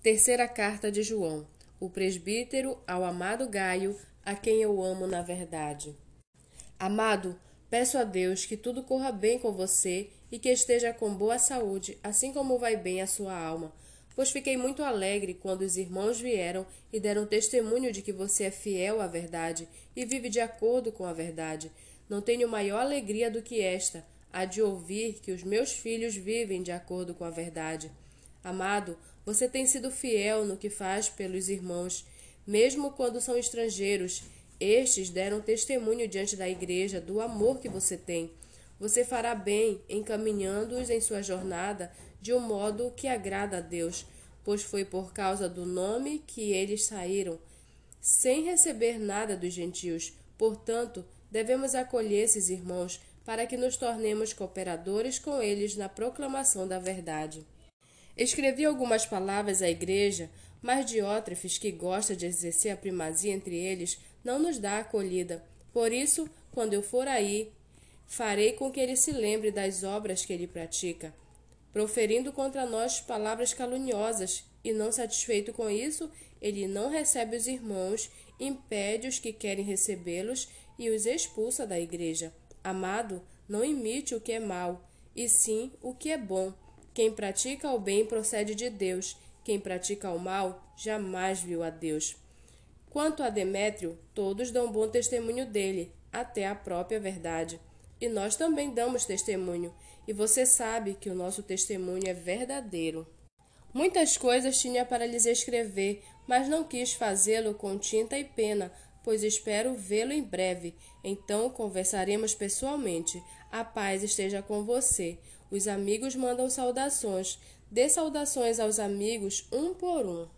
Terceira carta de João. O presbítero ao amado Gaio, a quem eu amo na verdade. Amado, peço a Deus que tudo corra bem com você e que esteja com boa saúde, assim como vai bem a sua alma. Pois fiquei muito alegre quando os irmãos vieram e deram testemunho de que você é fiel à verdade e vive de acordo com a verdade. Não tenho maior alegria do que esta, a de ouvir que os meus filhos vivem de acordo com a verdade. Amado, você tem sido fiel no que faz pelos irmãos, mesmo quando são estrangeiros. Estes deram testemunho diante da igreja do amor que você tem. Você fará bem encaminhando-os em sua jornada de um modo que agrada a Deus, pois foi por causa do nome que eles saíram, sem receber nada dos gentios. Portanto, devemos acolher esses irmãos para que nos tornemos cooperadores com eles na proclamação da verdade. Escrevi algumas palavras à igreja, mas Diótrefes, que gosta de exercer a primazia entre eles, não nos dá acolhida. Por isso, quando eu for aí, farei com que ele se lembre das obras que ele pratica, proferindo contra nós palavras caluniosas, e não satisfeito com isso, ele não recebe os irmãos, impede os que querem recebê-los e os expulsa da igreja. Amado, não imite o que é mal, e sim o que é bom quem pratica o bem procede de Deus, quem pratica o mal jamais viu a Deus. Quanto a Demétrio, todos dão bom testemunho dele, até a própria verdade. E nós também damos testemunho, e você sabe que o nosso testemunho é verdadeiro. Muitas coisas tinha para lhes escrever, mas não quis fazê-lo com tinta e pena, pois espero vê-lo em breve. Então conversaremos pessoalmente. A paz esteja com você. Os amigos mandam saudações. Dê saudações aos amigos um por um.